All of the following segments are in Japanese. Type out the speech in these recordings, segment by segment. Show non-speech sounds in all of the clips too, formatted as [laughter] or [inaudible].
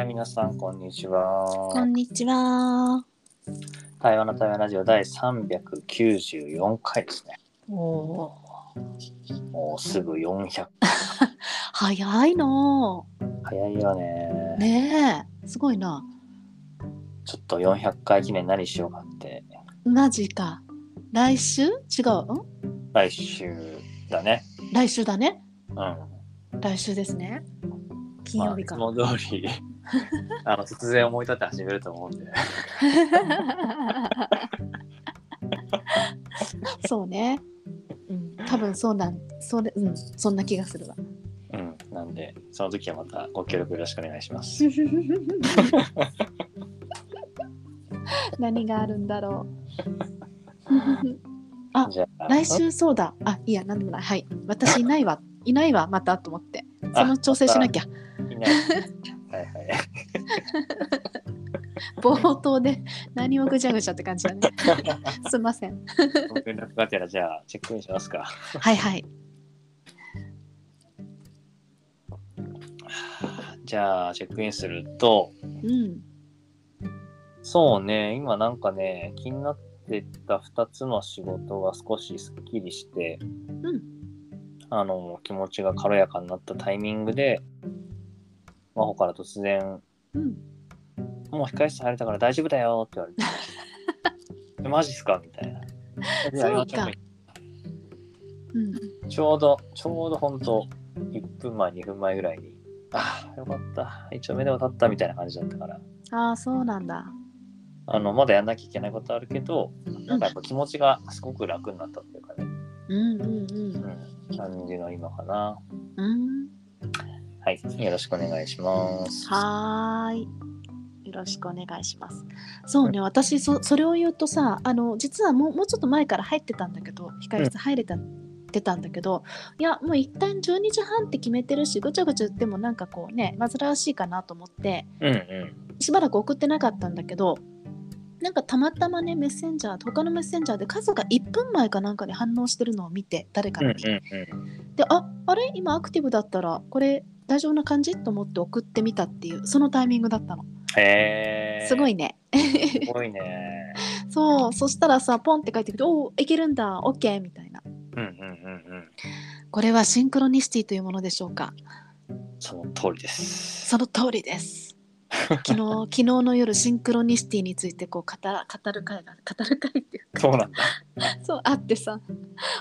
はい、皆さん、こんにちは。こんにちは。台湾の台湾ラジオ第394回ですね。おお。もうすぐ400。[laughs] 早いの。早いよね。ねえ、すごいな。ちょっと400回記念何しようかって。マジか。来週？違う？うん？来週だね。来週だね。うん。来週ですね。金曜日か。まあ、いつも通り、[laughs] あの、突然思い立って始めると思うんで。[laughs] そうね。うん、多分そうなん、それ、うん、そんな気がするわ。うん。なんで、その時はまたご協力よろしくお願いします。[laughs] 何があるんだろう。あじゃあ、来週そうだ。あ、いいや、なんでもない。はい。私いないわ。いないわ、またと思って。その調整しなきゃ。いない。はいはい。[laughs] 冒頭で何をぐちゃぐちゃって感じだね。[laughs] すいません。ご連絡がてら、じゃあ、チェックインしますか。はいはい。じゃあ、チェックインすると、うん。そうね、今なんかね、気になってた2つの仕事が少しすっきりして、うん。あの、気持ちが軽やかになったタイミングで、真帆から突然、うん。もう控室入れたから大丈夫だよって言われて、[laughs] えマジっすか？みたいな。そうかうん。ちょうど、ちょうど本当1分前、2分前ぐらいに、ああ、よかった。一応目でも立ったみたいな感じだったから、ああ、そうなんだ。あの、まだやんなきゃいけないことあるけど、なんかやっぱ気持ちがすごく楽になったっていうかね、うんうんうん、感じの今かな。うん。うん。はい、よろしくお願いします。はーい。よろしくお願いします。そうね、私そ、それを言うとさ、あの、実はもうもうちょっと前から入ってたんだけど、控室入れた、てたんだけど、いや、もう一旦12時半って決めてるし、ぐちゃぐちゃ言ってもなんかこうね、煩わしいかなと思って、うんうん。しばらく送ってなかったんだけど、なんかたまたまね、メッセンジャー、他のメッセンジャーで数が1分前かなんかに反応してるのを見て、誰かうんのに。うんで、ああれ？今アクティブだったら、これ大丈夫な感じ？と思って送ってみたっていう、そのタイミングだったの。うん。へえ。すごいね。すごいね。[laughs] そう、そしたらさ、ポンって書いてくるおお、いけるんだ、オッケーみたいな。うんうんうんうん。これはシンクロニシティというものでしょうか？その通りです。その通りです。昨日 [laughs] 昨日の夜シンクロニシティについてこう語ら語る会が語る会っていうかそうなんだ。[laughs] そうあってさ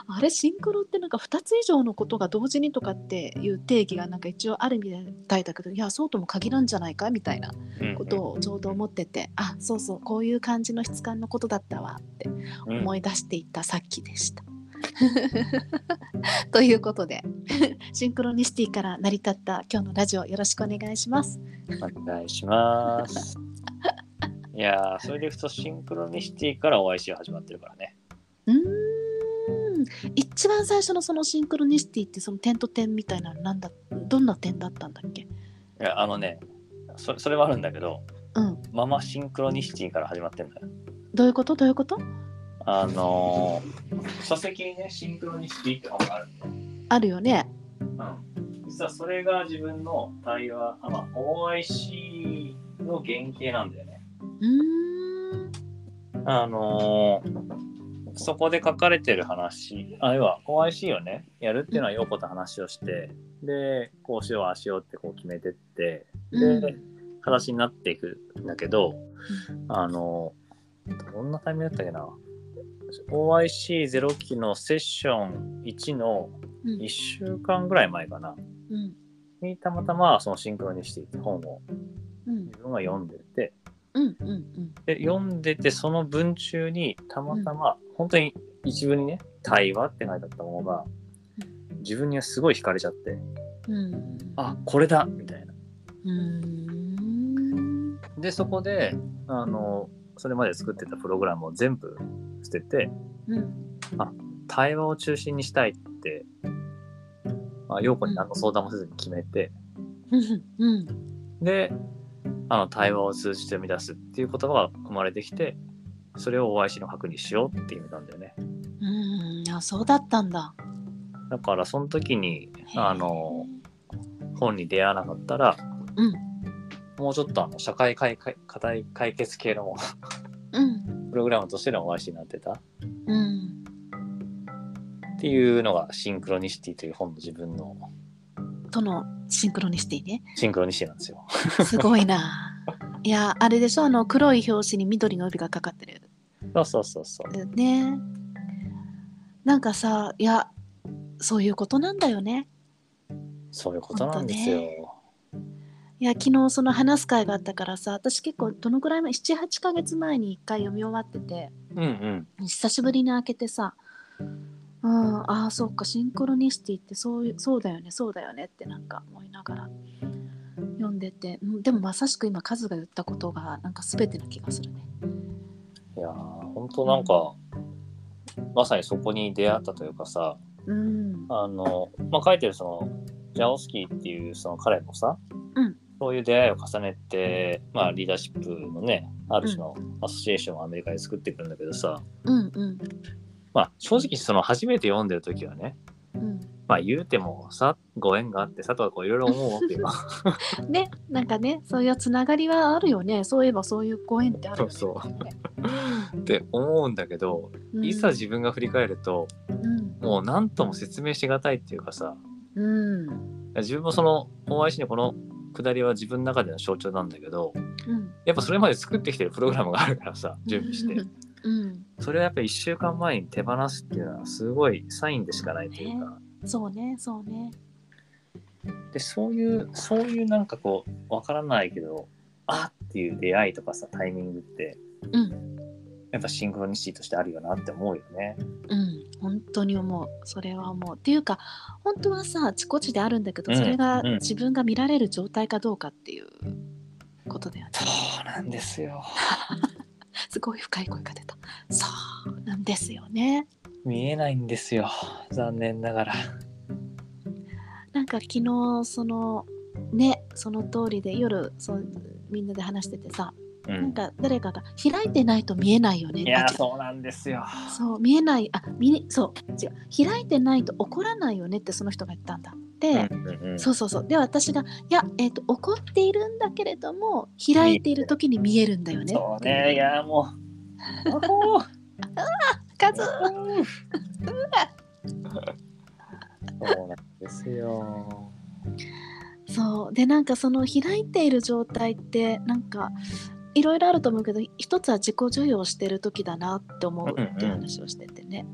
あれシンクロってなんか2つ以上のことが同時にとかっていう定義がなんか一応あるみたいだけどいやそうとも限らんじゃないかみたいなうんことをちょうど思ってて、あそうそうこういう感じの質感のことだったわってうん思い出していたさっきでした。[laughs] ということで [laughs] シンクロニシティから成り立った今日のラジオよろしくお願いします。お願いします。いやー、それでいくとシンクロニシティから OIC が始まってるからね。うーん一番最初のそのシンクロニシティってその点と点みたいなのなんだどんな点だったんだっけ？いや、あのね、そそれはあるんだけど、うんママシンクロニシティから始まってんだよ。どういうこと？どういうこと？あのー、書籍にね、シンクロニシティって本がある。あるよね。うん。実はそれが自分の対話、あまあ、OIC の原型なんだよね。うーんあのーそこで書かれてる話、あ要は OIC をね、やるっていうのは陽子と話をして、で、こうしよう、ああしようってこう決めてって、で、うん形になっていくんだけど、あのーどんなタイミングだったっけな ?OIC0 期のセッション1のうん。1週間ぐらい前かな。うん。にたまたまそのシンクロニシティって本をうん。自分が読んでて、うんうんうん。で読んでてその文中にたまたま、本当に一文にね「対話」って書いてあったものが自分にはすごい惹かれちゃってうん。あこれだみたいな。うーん。でそこであのそれまで作ってたプログラムを全部捨ててうん。対話を中心にしたいって、まあ、陽子に何の相談もせずに決めて、うん。うん。であの対話を通じて生み出すっていう言葉が生まれてきてそれを OIC の核にしようって決めたんだよね。うん。あそうだったんだ。だからその時にあの本に出会わなかったらうんもうちょっとあの社会解解課題解決系のうん。プログラムとしての OIC になってた。っうん。ていうのがシンクロニシティという本の自分の。とのシンクロニシティね。シンクロニシティなんですよ。すごいな。[laughs] いやあれでしょ？あの黒い表紙に緑の帯がかかってる。そうそうそうそう。ね。なんかさいやそういうことなんだよね。そういうことなんですよ。いや昨日その話す会があったからさ私結構どのくらい前78ヶ月前に1回読み終わっててうんうん。久しぶりに開けてさうんああそうかシンクロニシティってそういうそうだよねそうだよねってなんか思いながら読んでてうんでもまさしく今カズが言ったことがなんか全てな気がするねいやー本当なんか、まさにそこに出会ったというかさうんあの、まあ、書いてるそのジャオスキーっていうその彼もさ、うんそういう出会いを重ねて、まあ、リーダーシップのねある種のアソシエーションをアメリカで作っていくんだけどさ、うんうん。まあ、正直その初めて読んでる時はねうんまあ言うてもさご縁があってさとかこういろいろ思うわけよ。[laughs] ねなんかねそういうつながりはあるよね。そういえばそういうご縁ってあるよね。そうそう。って思うんだけど、うん。いざ自分が振り返るとうん。もう何とも説明しがたいっていうかさ。うん。自分もその OIC のこの下りは自分の中での象徴なんだけどうん。やっぱそれまで作ってきてるプログラムがあるからさ準備して。うん。それはやっぱり1週間前に手放すっていうのはすごいサインでしかないというか。そうねそうね。でそういうそういうなんかこうわからないけどあっていう出会いとかさタイミングってうん。やっぱシンクロニシティとしてあるよなって思うよね。うん。本当に思う。それは思う。っていうか本当はさあちこちであるんだけどうんそれがうん。自分が見られる状態かどうかっていうことだよね。そうなんですよ。[laughs] すごい深い声が出た。そうなんですよね。見えないんですよ。残念ながら。なんか昨日そのねその通りで夜そうみんなで話しててさ、うん、なんか誰かが開いてないと見えないよね。いやそうなんですよ。そう見えない。あ見えそう。違う。開いてないと怒らないよねってその人が言ったんだ。で、うんうんうん。そうそうそう。で私がいや、えー、と怒っているんだけれども開いている時に見えるんだよね。そうね。いやもう。[laughs] あほーカズ [laughs] そうなんですよ。そう。でなんかその開いている状態ってなんかいろいろあると思うけど一つは自己授与してる時だなって思うっていう話をしててね、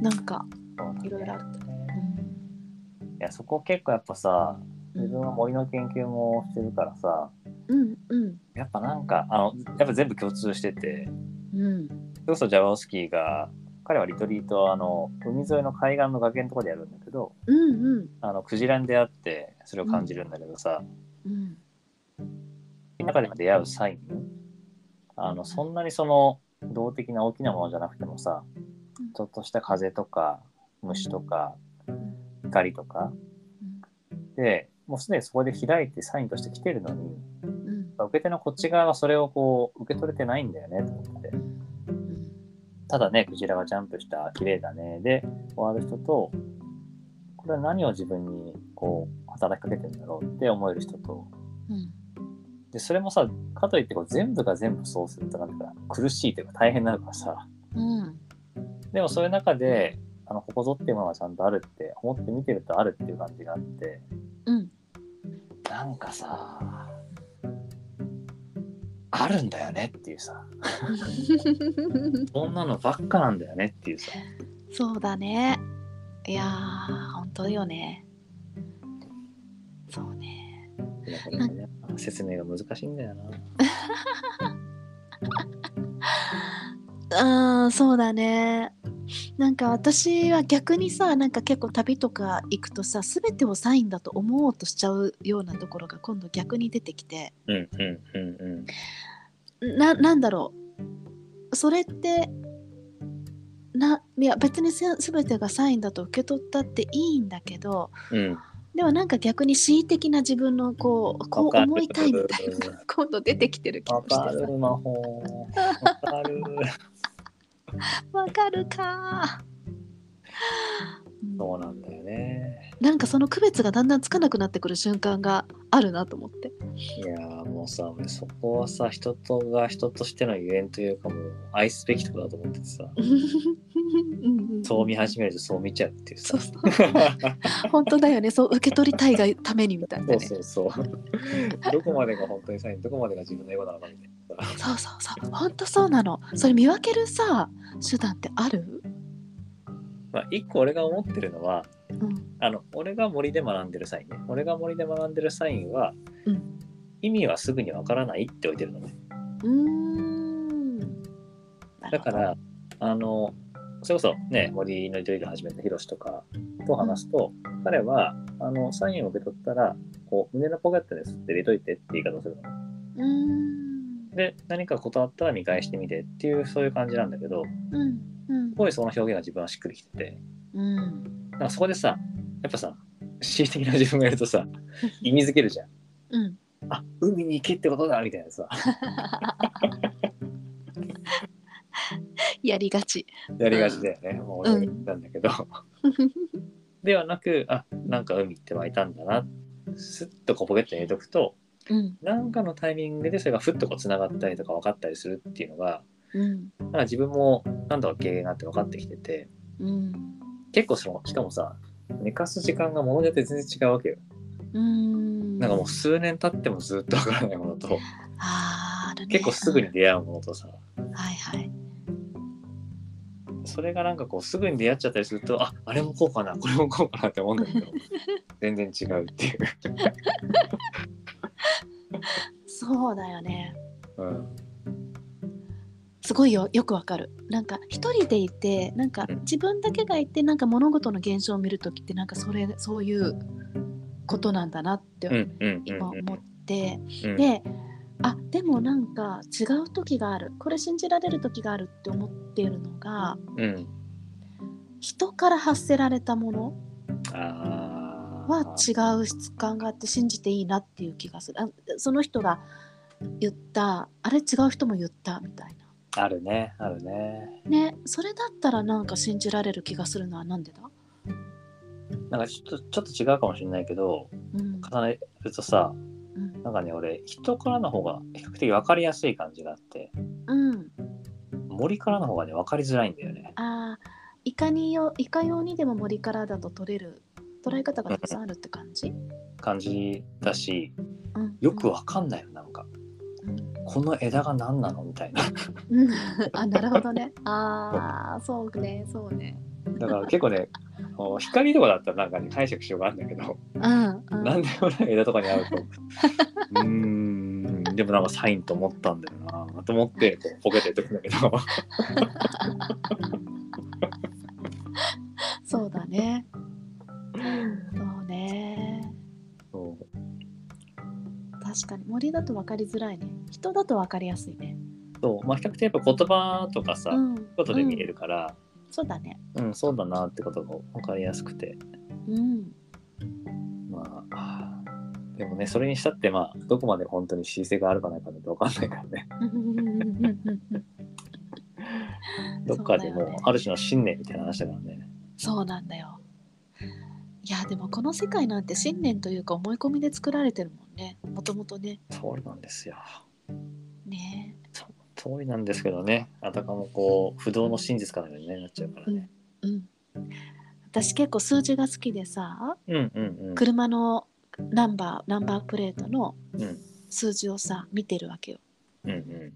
なんかいろいろあると、いやそこ結構やっぱさ自分は森の研究もしてるからさうんうん。やっぱなんかあのやっぱ全部共通しててうん。それこそジャワオスキーが彼はリトリートはあの海沿いの海岸の崖のところでやるんだけどうんうん。あのクジラに出会ってそれを感じるんだけどさ、うん中でも出会うサイン？あのそんなにその動的な大きなものじゃなくてもさうん。ちょっとした風とか虫とか光とか。でもうすでにそこで開いてサインとして来てるのにうん。受け手のこっち側はそれをこう受け取れてないんだよねと思って。うん。ただねクジラがジャンプした綺麗だね。で終わる人とこれは何を自分にこう働きかけてるんだろうって思える人とうんでそれもさかといってこう全部が全部そうするとなんか苦しいというか大変になるからさ。うん。でもそういう中であのここぞっていうものがちゃんとあるって思って見てるとあるっていう感じがあって。うん。なんかさあるんだよねっていうさ。そんなのばっかなんだよねっていうさ。そうだね。いやー本当よね。そうね。だからね説明が難しいんだよな。あーそうだね。なんか私は逆にさなんか結構旅とか行くとさ全てをサインだと思おうとしちゃうようなところが今度逆に出てきて。うんうんうんうん。ななんだろう。それってないや別にせ全てがサインだと受け取ったっていいんだけどうんでもなんか逆に恣意的な自分のこうこう思いたいみたいな [laughs] 今度出てきてる気わもしてさ。かる魔法 [laughs] わかる。わかるか。うん。そうなんだよね。なんかその区別がだんだんつかなくなってくる瞬間があるなと思って。いやーもうさ俺そこはさ人とが人としてのゆえんというかもう愛すべきとこだと思っててさ [laughs] そう見始めるとそう見ちゃうっていうさ。そうそう。[laughs] 本当だよね。そう受け取りたいがためにみたいなね。そうそうそう。どこまでが本当にサインどこまでが自分のエゴなのかみたいな。さそうそうそう。本当そうなの。それ見分けるさ手段ってある？まあ一個俺が思ってるのはうん。あの俺が森で学んでるサインね。俺が森で学んでるサインは、うん。意味はすぐにわからないって置いてるのねうーんだからあのそれこそね森の糸魚始めたヒロシとかと話すと、彼はあのサインを受け取ったらこう胸のポケットに吸って入れといてって言い方をするの。で何か断ったら見返してみてっていうそういう感じなんだけどうんうん。すごいその表現が自分はしっくりきてて。うん。だからそこでさやっぱさ恣意的な自分がいるとさ [laughs] 意味づけるじゃん。うん。あ海に行けってことだみたいなさ [laughs] やりがち。やりがちだよね、もう言ったんだけど、ではなくあなんか海って湧いたんだなスッとこうポケットに入れとくとうん。なんかのタイミングでそれがふっとこうつながったりとか分かったりするっていうのがうん。なんか自分も何度か経験があって分かってきててうん。結構そのしかもさ寝かす時間が物によって全然違うわけよ。うん。なんかもう数年経ってもずっと分からないものとあーあるね。結構すぐに出会うものとさ。うんはいはいそれがなんかこうすぐに出会っちゃったりするとああれもこうかなこれもこうかなって思うんだけど [laughs] 全然違うっていう、そうだよね。うん、すごいよよくわかる。なんか一人でいてなんかうん。自分だけがいてなんか物事の現象を見るときってなんかそれそういうことなんだなってうんうんうん。今思って、うん。であでもなんか違う時がある。これ信じられる時があるって思っているのがうん人から発せられたものは違う質感があって信じていいなっていう気がする。あその人が言ったあれ違う人も言ったみたいあるねあるね。なねそれだったらなんか信じられる気がするのはなんでだ？なんかちょっとちょっと違うかもしれないけどうん。重ねるとさうんなんかね俺人からの方が比較的分かりやすい感じがあって。うん。森からの方がね分かりづらいんだよね。あーいかによいかようにでも森からだと取れる捉え方がたくさんあるって感じ、感じだしうん、よく分かんないよなんか。うん。この枝が何なのみたいな。うん。あなるほどね。ああそうねそうね。だから結構ねこう光とかだったらなんかね解釈しようがあるんだけどうんうん。何でもない枝とかに会うと。うーんでもなんかサインと思ったんだよな。と思ってこうポケットに入れとくんだけど。[laughs] そうだね。そうね。そう。確かに森だと分かりづらいね。人だと分かりやすいね。そう。まあ比較的やっぱ言葉とかさ、うん。ことで見れるから、そうだね。うん、そうだなってことが分かりやすくて。うん。まあでもねそれにしたってまあどこまで本当に姿勢があるかないかなんて分かんないからね。[laughs] どっかでもうある種の信念みたいな話だからね。そうなんだよ。いやでもこの世界なんて信念というか思い込みで作られてるもんね。もともとね。そうなんですよ。ね通りなんですけどね。あたかもこう不動の真実からに、ね、なっちゃうからね。うん私結構数字が好きでさうんうんうん。車のナンバーナンバープレートのうん。数字をさ見てるわけよ。うんうん。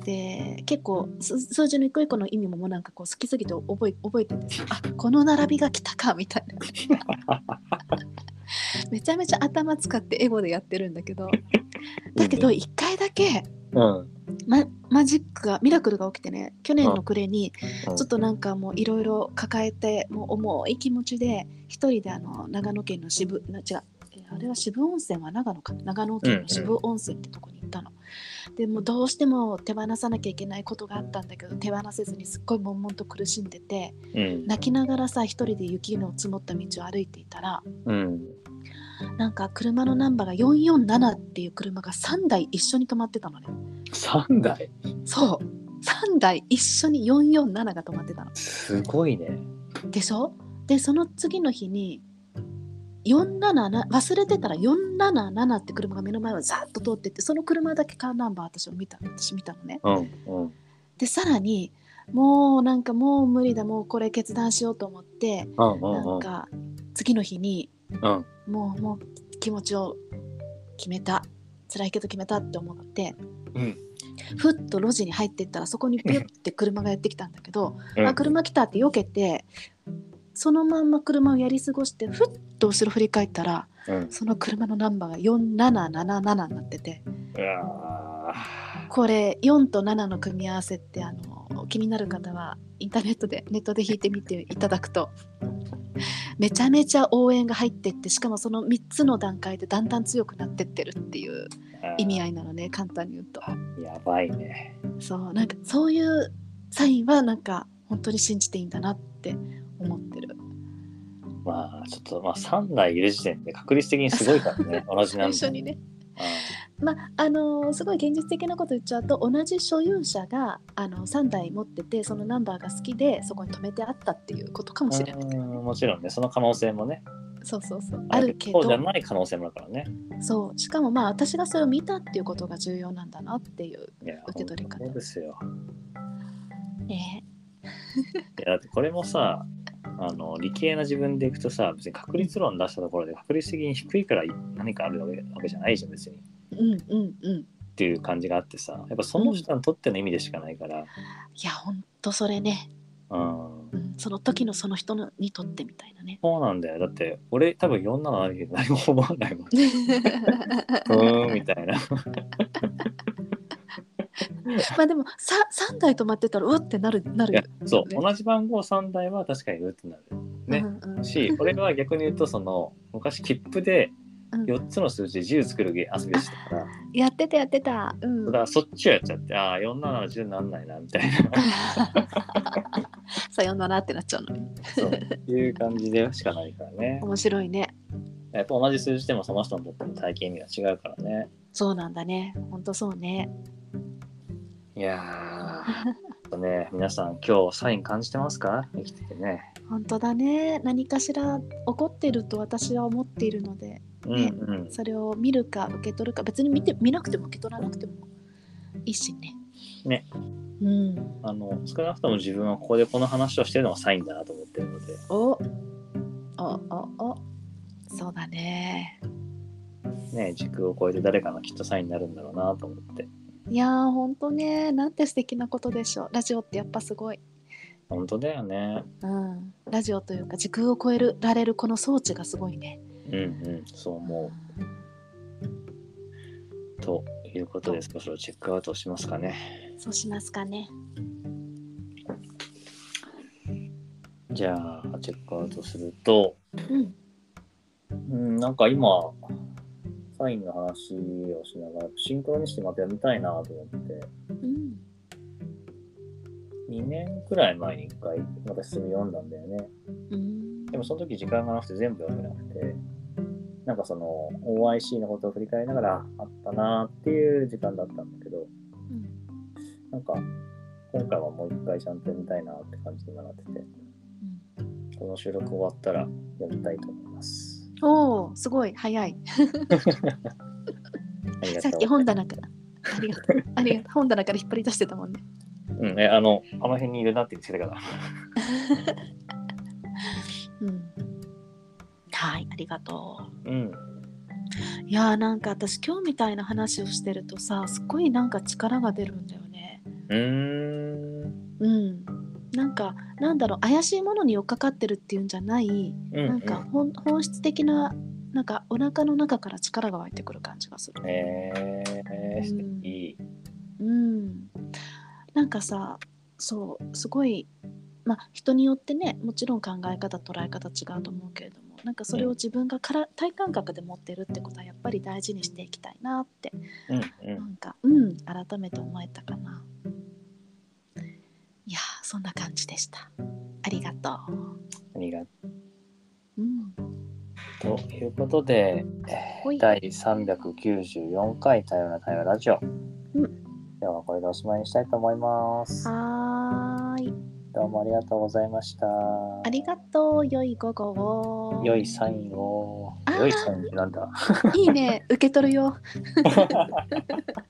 で結構す数字の一個一個の意味ももうなんかこう好きすぎて覚え覚えててさあこの並びが来たかみたいな。[laughs] めちゃめちゃ頭使ってエゴでやってるんだけど。だけど一回だけうん。ママジックがミラクルが起きてね去年の暮れにうん。ちょっとなんかもういろいろ抱えてもう重い気持ちで一人であの長野県の渋な違うえあれは渋温泉は長野か。長野県の渋温泉ってとこに行ったの。でもうどうしても手放さなきゃいけないことがあったんだけど手放せずにすっごい悶々と苦しんでてうん。泣きながらさ一人で雪の積もった道を歩いていたらうんなんか車のナンバーが447っていう車が3台一緒に止まってたのね。3台？そう3台一緒に447が止まってたの。すごいねでしょ？でその次の日に477忘れてたら477って車が目の前をザーッと通ってってその車だけカーナンバー私を見た私見たのね。うんうんでさらにもうなんかもう無理だもうこれ決断しようと思ってうんうんなんか次の日にうんもうもう気持ちを決めた。辛いけど決めたって思って。うん。ふっと路地に入っていったらそこにピュッて車がやってきたんだけど、うん。あ車来たって避けてそのまんま車をやり過ごしてふっと後ろ振り返ったらうん。その車のナンバーが4777になってて。これ4と7の組み合わせってあの気になる方はインターネットでネットで弾いてみていただくとめちゃめちゃ応援が入ってってしかもその3つの段階でだんだん強くなってってるっていうー意味合いなのね簡単に言うと。やばいね。そうなんかそういうサインはなんか本当に信じていいんだなって思ってる。まあちょっとまあ3台いる時点で確率的にすごいからね。[laughs] 同じなんだ一緒にねまああのーすごい現実的なこと言っちゃうと同じ所有者があの3台持っててそのナンバーが好きでそこに止めてあったっていうことかもしれない。うんもちろんねその可能性もね。そうそうそう。あるけど。そうじゃない可能性もあるからね。そう。しかもまあ私がそれを見たっていうことが重要なんだなっていう受け取り方。そうですよ。ね。いやだってこれもさあの理系な自分でいくとさ別に確率論出したところで確率的に低いから何かあるわけわけじゃないじゃん別に。っうんうんうん。ていう感じがあってさやっぱその人にとっての意味でしかないから、いやほんとそれね、うん、うん、その時のその人のにとってみたいなね。そうなんだよ。だって俺多分47あるけど何も思わないもん。[laughs] うーんみたいな。[laughs] まあでもさ3台止まってたらうわってなるなるいやそう、ね同じ番号3台は確かにうってなる。ね。うんうんし俺は逆に言うとその昔切符でうん4つの数字で10作る遊びをしてたから、やってたやってた。うん。だからそっちをやっちゃってああ4710なんないなみたいな。さよならってなっちゃうの。にそういう感じでしかないからね。面白いね。やっぱ同じ数字でもその人にとっての体験意味が違うからね。そうなんだね。ほんとそうね。いやーとね皆さん今日サイン感じてますか？生きててね。本当だね。何かしら起こってると私は思っているのでうんうん。それを見るか受け取るか別に見て見なくても受け取らなくてもいいしね。ね。うん。あの少なくとも自分はここでこの話をしてるのがサインだなと思ってるので。お。おおお。そうだね。ね時空を超えて誰かのきっとサインになるんだろうなと思って。いやーほんとね。なんて素敵なことでしょう。ラジオってやっぱすごい。本当だよね。うん。ラジオというか時空を超えるられるこの装置がすごいねうんうんそう思う。ということでそろそろチェックアウトしますかね。そうしますかね。じゃあチェックアウトするとうん。うんなんか今サインの話をしながらシンクロにしてまたやりたいなと思って。うん。2年くらい前に1回また進み読んだんだよね。うん。でもその時時間がなくて全部読めなくてなんかその OIC のことを振り返りながらあったなっていう時間だったんだけどうんなんか今回はもう一回ちゃんと読みたいなって感じに今なっててこの収録終わったら読みたいと思います。おおすごい早い。さっき本棚から。ありがとう。ありがとう。本棚から引っ張り出してたもんね。うんえあのあの辺にいるなって言ってたから。[laughs] うんりがとう。ん。ういやーなんか私今日みたいな話をしてるとさすっごいなんか力が出るんだよね。うーん。うん。なんかなんだろう怪しいものに寄っかかってるっていうんじゃないうんなんか本本質的ななんかお腹の中から力が湧いてくる感じがする。えー、素敵うん、なんかさそうすごいまあ人によってねもちろん考え方捉え方違うと思うけれどもなんかそれを自分がから体感覚で持ってるってことはやっぱり大事にしていきたいなってうんうなんんかうん改めて思えたかな。いやーそんな感じでした。ありがとありがう。うん、ということで、第394回多様な対話ラジオ。うん今日はこれでおしまいにしたいと思います。はーい。どうもありがとうございました。ありがとう。良い午後を。良いサインを。良いサインってなんだいいね。受け取るよ。[laughs]